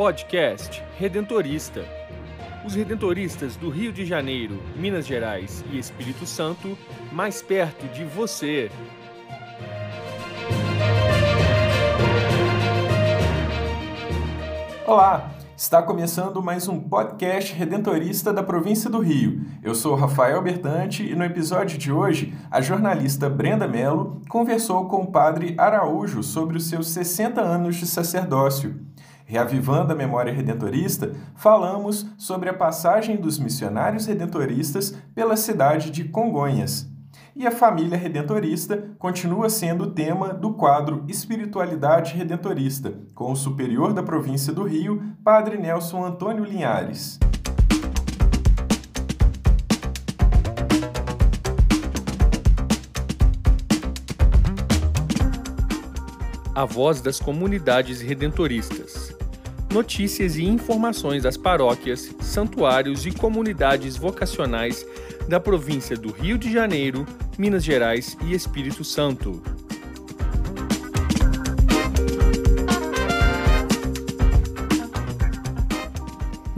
Podcast Redentorista. Os redentoristas do Rio de Janeiro, Minas Gerais e Espírito Santo, mais perto de você. Olá, está começando mais um podcast redentorista da província do Rio. Eu sou Rafael Bertante e no episódio de hoje, a jornalista Brenda Mello conversou com o padre Araújo sobre os seus 60 anos de sacerdócio. Reavivando a memória redentorista, falamos sobre a passagem dos missionários redentoristas pela cidade de Congonhas. E a família redentorista continua sendo o tema do quadro Espiritualidade Redentorista, com o superior da província do Rio, Padre Nelson Antônio Linhares. A voz das comunidades redentoristas. Notícias e informações das paróquias, santuários e comunidades vocacionais da província do Rio de Janeiro, Minas Gerais e Espírito Santo.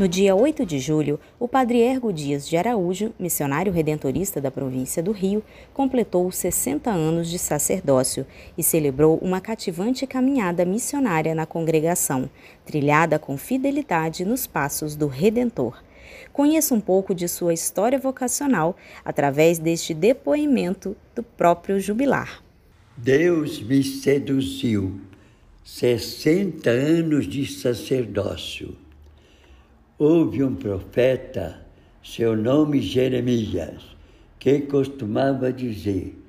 No dia 8 de julho, o padre Ergo Dias de Araújo, missionário redentorista da província do Rio, completou 60 anos de sacerdócio e celebrou uma cativante caminhada missionária na congregação, trilhada com fidelidade nos passos do Redentor. Conheça um pouco de sua história vocacional através deste depoimento do próprio jubilar. Deus me seduziu. 60 anos de sacerdócio. Houve um profeta, seu nome Jeremias, que costumava dizer: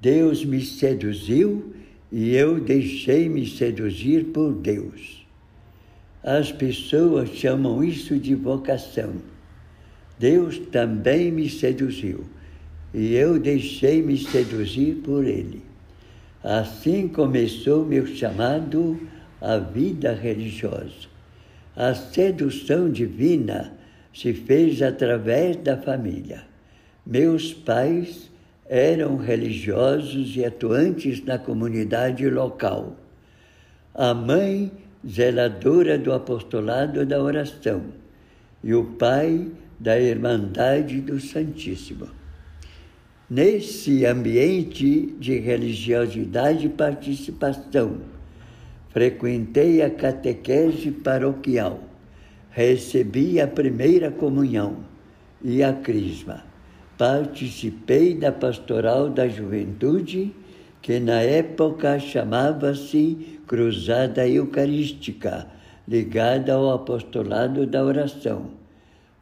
Deus me seduziu e eu deixei-me seduzir por Deus. As pessoas chamam isso de vocação. Deus também me seduziu e eu deixei-me seduzir por Ele. Assim começou meu chamado à vida religiosa. A sedução divina se fez através da família. Meus pais eram religiosos e atuantes na comunidade local. A mãe, zeladora do apostolado da oração, e o pai, da Irmandade do Santíssimo. Nesse ambiente de religiosidade e participação, frequentei a catequese paroquial, recebi a primeira comunhão e a crisma. Participei da pastoral da juventude, que na época chamava-se Cruzada Eucarística, ligada ao apostolado da oração.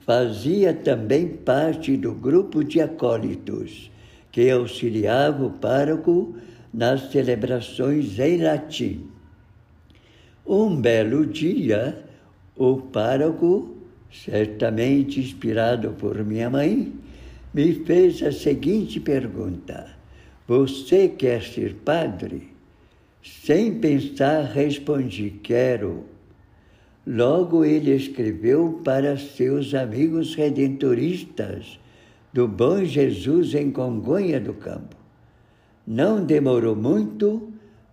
Fazia também parte do grupo de acólitos, que auxiliava o pároco nas celebrações em latim. Um belo dia, o pároco, certamente inspirado por minha mãe, me fez a seguinte pergunta: Você quer ser padre? Sem pensar, respondi: Quero. Logo ele escreveu para seus amigos redentoristas do Bom Jesus em Congonha do Campo. Não demorou muito,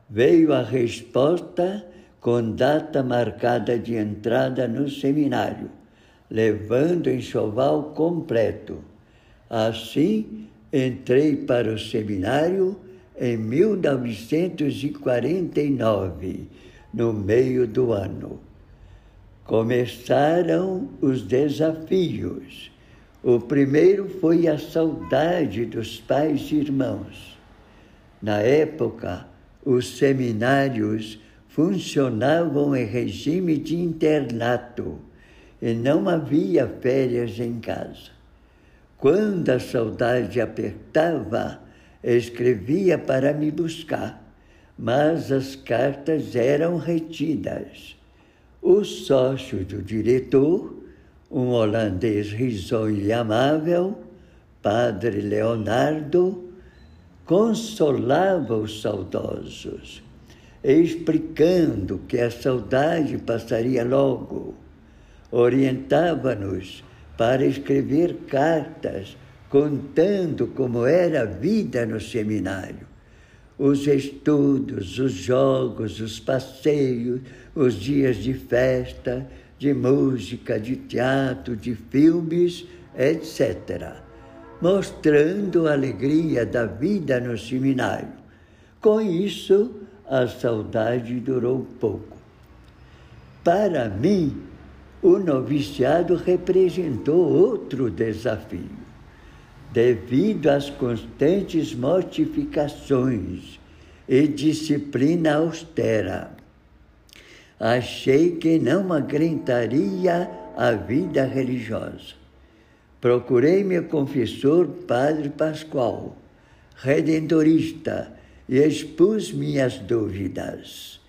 veio a resposta com data marcada de entrada no seminário, levando enxoval completo. Assim, entrei para o seminário em 1949, no meio do ano. Começaram os desafios. O primeiro foi a saudade dos pais e irmãos. Na época, os seminários funcionavam em regime de internato e não havia férias em casa. Quando a saudade apertava, escrevia para me buscar, mas as cartas eram retidas. O sócio do diretor, um holandês risonho e amável, padre Leonardo, consolava os saudosos explicando que a saudade passaria logo. Orientava-nos para escrever cartas contando como era a vida no seminário. os estudos, os jogos, os passeios, os dias de festa, de música, de teatro, de filmes, etc., mostrando a alegria da vida no seminário. Com isso, a saudade durou pouco. Para mim, o noviciado representou outro desafio devido às constantes mortificações e disciplina austera. Achei que não aguentaria a vida religiosa. Procurei meu confessor, Padre Pascoal, redentorista, e expus minhas dúvidas.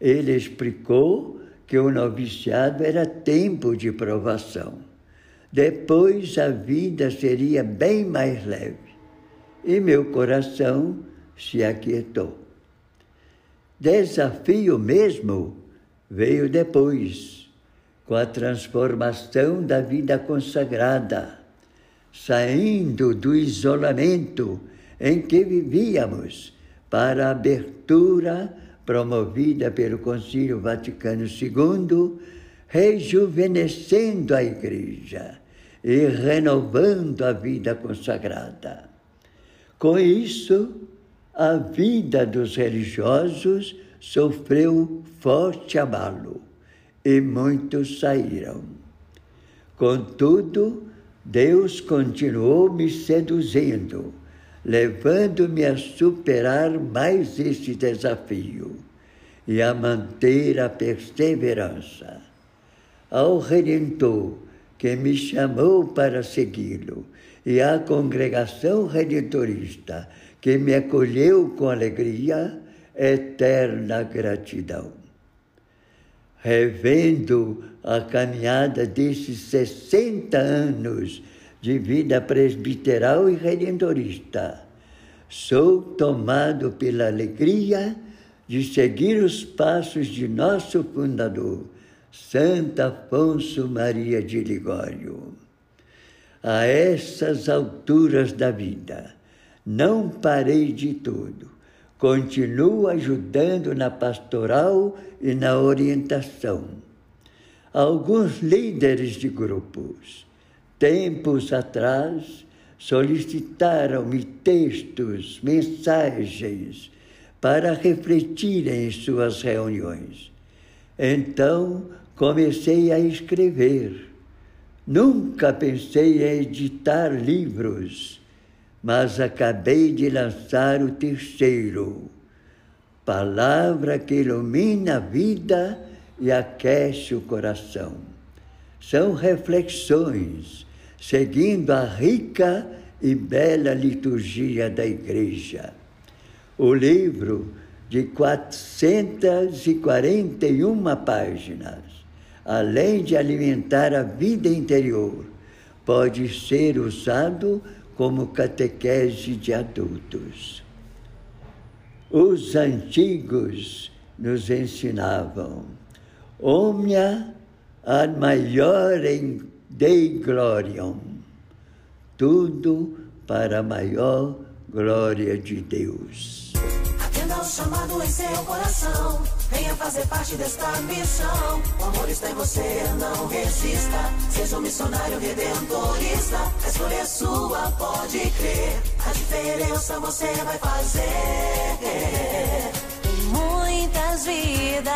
Ele explicou que o noviciado era tempo de provação depois a vida seria bem mais leve. E meu coração se aquietou. Desafio mesmo veio depois, com a transformação da vida consagrada, saindo do isolamento em que vivíamos para a abertura promovida pelo Concílio Vaticano II, rejuvenescendo a Igreja e renovando a vida consagrada. Com isso, a vida dos religiosos sofreu forte abalo e muitos saíram. Contudo, Deus continuou me seduzindo, levando-me a superar mais esse desafio e a manter a perseverança. Ao Redentor, que me chamou para segui-lo, e à congregação redentorista, que me acolheu com alegria, eterna gratidão. Revendo a caminhada desses 60 anos de vida presbiteral e redentorista, sou tomado pela alegria de seguir os passos de nosso fundador, Santa Afonso Maria de Ligório. A essas alturas da vida, não parei de tudo. Continuo ajudando na pastoral e na orientação. Alguns líderes de grupos, tempos atrás, solicitaram-me textos, mensagens para refletirem em suas reuniões. Então, comecei a escrever. Nunca pensei em editar livros, mas acabei de lançar o terceiro. Palavra que ilumina a vida e aquece o coração. São reflexões, seguindo a rica e bela liturgia da Igreja. O livro de 441 páginas, além de alimentar a vida interior, pode ser usado como catequese de adultos. Os antigos nos ensinavam: omnia ad maiorem Dei gloriam, tudo para a maior glória de Deus chamado em seu coração. Venha fazer parte desta missão. O amor está em você, não resista. Seja um missionário redentorista. A escolha é sua, pode crer. A diferença você vai fazer. Muitas vidas.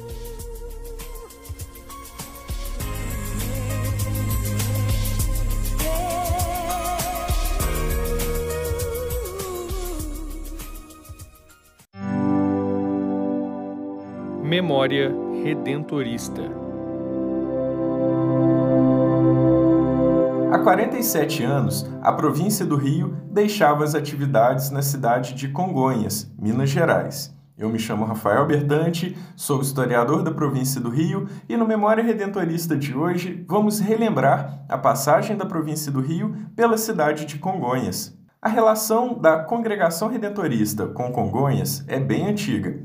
Memória Redentorista 47 anos, a província do Rio deixava as atividades na cidade de Congonhas, Minas Gerais. Eu me chamo Rafael Bertante, sou historiador da província do Rio e no Memória Redentorista de hoje vamos relembrar a passagem da província do Rio pela cidade de Congonhas. A relação da congregação redentorista com Congonhas é bem antiga.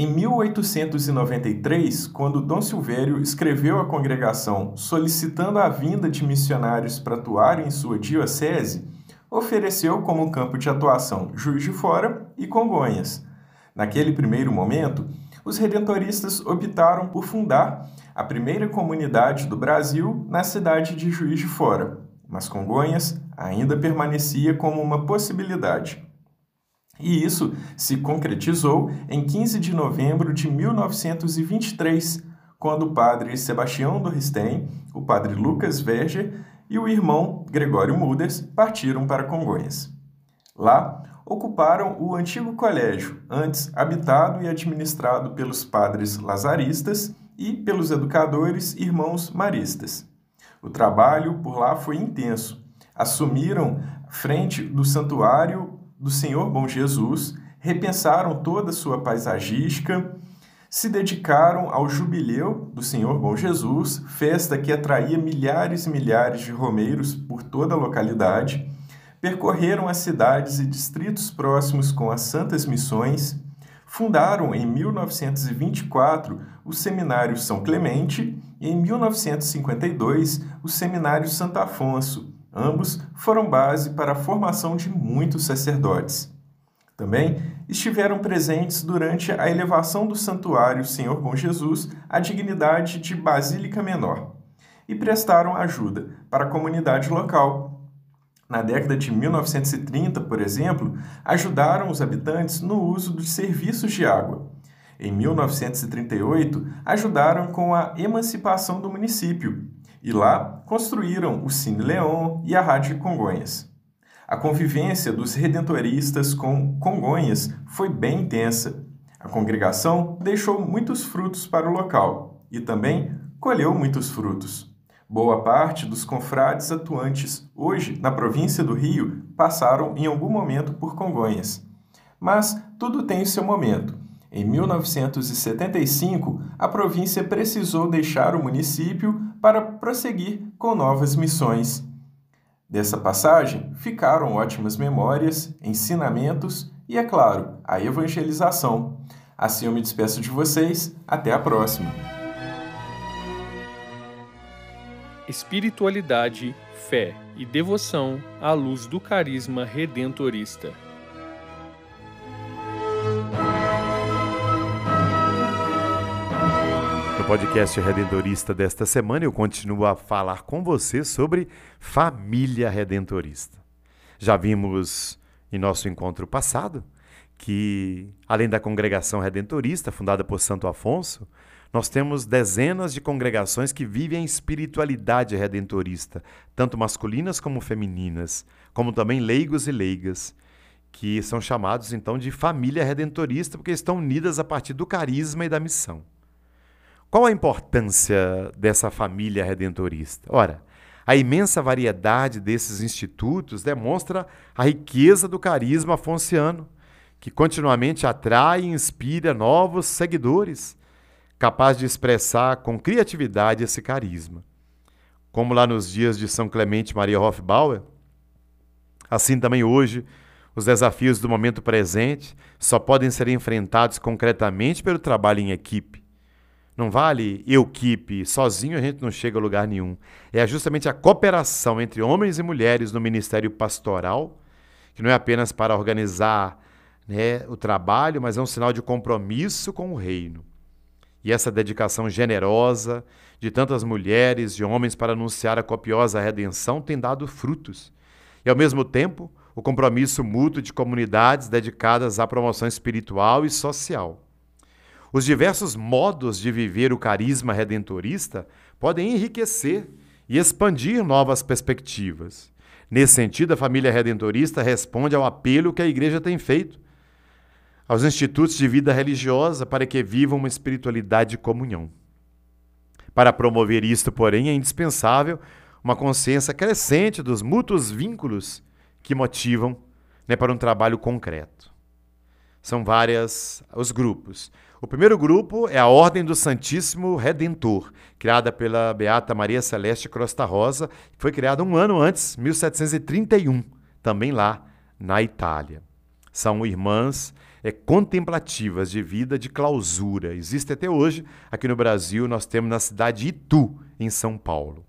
Em 1893, quando Dom Silvério escreveu à congregação solicitando a vinda de missionários para atuar em sua diocese, ofereceu como campo de atuação Juiz de Fora e Congonhas. Naquele primeiro momento, os redentoristas optaram por fundar a primeira comunidade do Brasil na cidade de Juiz de Fora, mas Congonhas ainda permanecia como uma possibilidade. E isso se concretizou em 15 de novembro de 1923, quando o padre Sebastião Dorristen, o padre Lucas Verger e o irmão Gregório Muders partiram para Congonhas. Lá, ocuparam o antigo colégio, antes habitado e administrado pelos padres lazaristas e pelos educadores irmãos maristas. O trabalho por lá foi intenso. Assumiram frente do santuário do Senhor Bom Jesus, repensaram toda a sua paisagística, se dedicaram ao jubileu do Senhor Bom Jesus, festa que atraía milhares e milhares de romeiros por toda a localidade, percorreram as cidades e distritos próximos com as Santas Missões, fundaram em 1924 o Seminário São Clemente e em 1952 o Seminário Santo Afonso. Ambos foram base para a formação de muitos sacerdotes. Também estiveram presentes durante a elevação do Santuário Senhor Bom Jesus à dignidade de Basílica Menor e prestaram ajuda para a comunidade local. Na década de 1930, por exemplo, ajudaram os habitantes no uso dos serviços de água. Em 1938, ajudaram com a emancipação do município e lá construíram o Cine Leon e a Rádio Congonhas. A convivência dos redentoristas com Congonhas foi bem intensa. A congregação deixou muitos frutos para o local e também colheu muitos frutos. Boa parte dos confrades atuantes hoje na província do Rio passaram em algum momento por Congonhas. Mas tudo tem seu momento. Em 1975, a província precisou deixar o município para prosseguir com novas missões. Dessa passagem ficaram ótimas memórias, ensinamentos e, é claro, a evangelização. Assim eu me despeço de vocês. Até a próxima! Espiritualidade, fé e devoção à luz do carisma redentorista. Podcast Redentorista desta semana, eu continuo a falar com você sobre família redentorista. Já vimos em nosso encontro passado que, além da congregação redentorista, fundada por Santo Afonso, nós temos dezenas de congregações que vivem a espiritualidade redentorista, tanto masculinas como femininas, como também leigos e leigas, que são chamados então de família redentorista porque estão unidas a partir do carisma e da missão. Qual a importância dessa família redentorista? Ora, a imensa variedade desses institutos demonstra a riqueza do carisma afonciano, que continuamente atrai e inspira novos seguidores, capaz de expressar com criatividade esse carisma. Como lá nos dias de São Clemente Maria Hofbauer, assim também hoje, os desafios do momento presente só podem ser enfrentados concretamente pelo trabalho em equipe não vale eu keep, sozinho a gente não chega a lugar nenhum. É justamente a cooperação entre homens e mulheres no ministério pastoral, que não é apenas para organizar né, o trabalho, mas é um sinal de compromisso com o reino. E essa dedicação generosa de tantas mulheres e homens para anunciar a copiosa redenção tem dado frutos. E, ao mesmo tempo, o compromisso mútuo de comunidades dedicadas à promoção espiritual e social. Os diversos modos de viver o carisma redentorista podem enriquecer e expandir novas perspectivas. Nesse sentido, a família redentorista responde ao apelo que a igreja tem feito aos institutos de vida religiosa para que vivam uma espiritualidade de comunhão. Para promover isto, porém, é indispensável uma consciência crescente dos mútuos vínculos que motivam né, para um trabalho concreto. São várias os grupos. O primeiro grupo é a Ordem do Santíssimo Redentor, criada pela Beata Maria Celeste Crosta Rosa, que foi criada um ano antes, 1731, também lá na Itália. São irmãs é, contemplativas de vida de clausura. Existe até hoje, aqui no Brasil, nós temos na cidade de Itu, em São Paulo.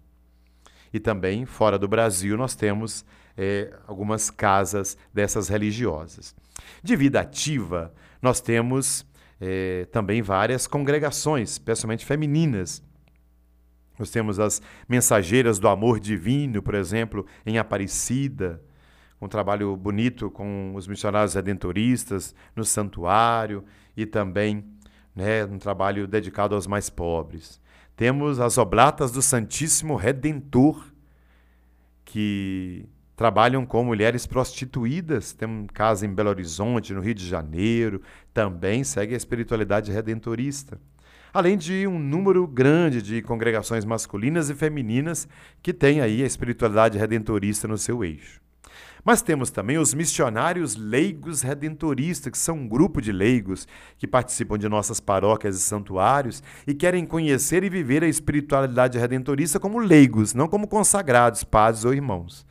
E também, fora do Brasil, nós temos é, algumas casas dessas religiosas. De vida ativa, nós temos é, também várias congregações, especialmente femininas. Nós temos as Mensageiras do Amor Divino, por exemplo, em Aparecida, um trabalho bonito com os missionários redentoristas no santuário e também né, um trabalho dedicado aos mais pobres. Temos as Oblatas do Santíssimo Redentor, que trabalham com mulheres prostituídas. Tem um caso em Belo Horizonte, no Rio de Janeiro, também segue a espiritualidade redentorista. Além de um número grande de congregações masculinas e femininas que têm aí a espiritualidade redentorista no seu eixo. Mas temos também os missionários leigos redentoristas, que são um grupo de leigos que participam de nossas paróquias e santuários e querem conhecer e viver a espiritualidade redentorista como leigos, não como consagrados, padres ou irmãos.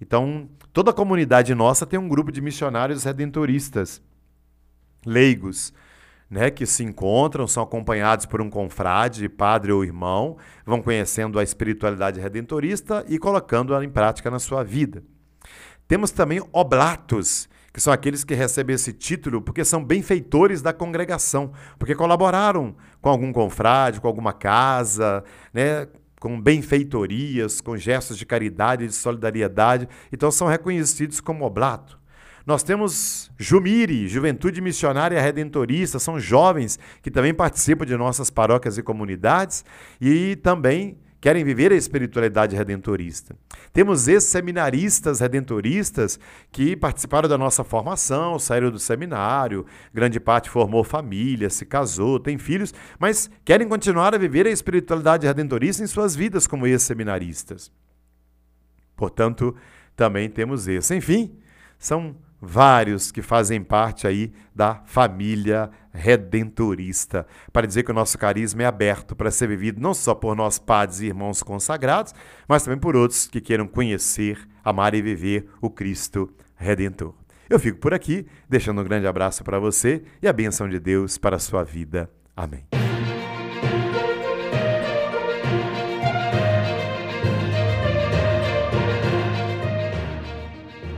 Então, toda a comunidade nossa tem um grupo de missionários redentoristas, leigos, né, que se encontram, são acompanhados por um confrade, padre ou irmão, vão conhecendo a espiritualidade redentorista e colocando-a em prática na sua vida. Temos também oblatos, que são aqueles que recebem esse título porque são benfeitores da congregação, porque colaboraram com algum confrade, com alguma casa, né, com benfeitorias, com gestos de caridade e de solidariedade, então são reconhecidos como oblato. Nós temos Jumiri, Juventude Missionária Redentorista, são jovens que também participam de nossas paróquias e comunidades. E também querem viver a espiritualidade redentorista. Temos ex-seminaristas redentoristas que participaram da nossa formação, saíram do seminário, grande parte formou família, se casou, tem filhos, mas querem continuar a viver a espiritualidade redentorista em suas vidas como ex-seminaristas. Portanto, também temos esse. Enfim, são vários que fazem parte aí da família redentorista, para dizer que o nosso carisma é aberto para ser vivido não só por nós padres e irmãos consagrados, mas também por outros que queiram conhecer, amar e viver o Cristo Redentor. Eu fico por aqui, deixando um grande abraço para você e a benção de Deus para a sua vida. Amém.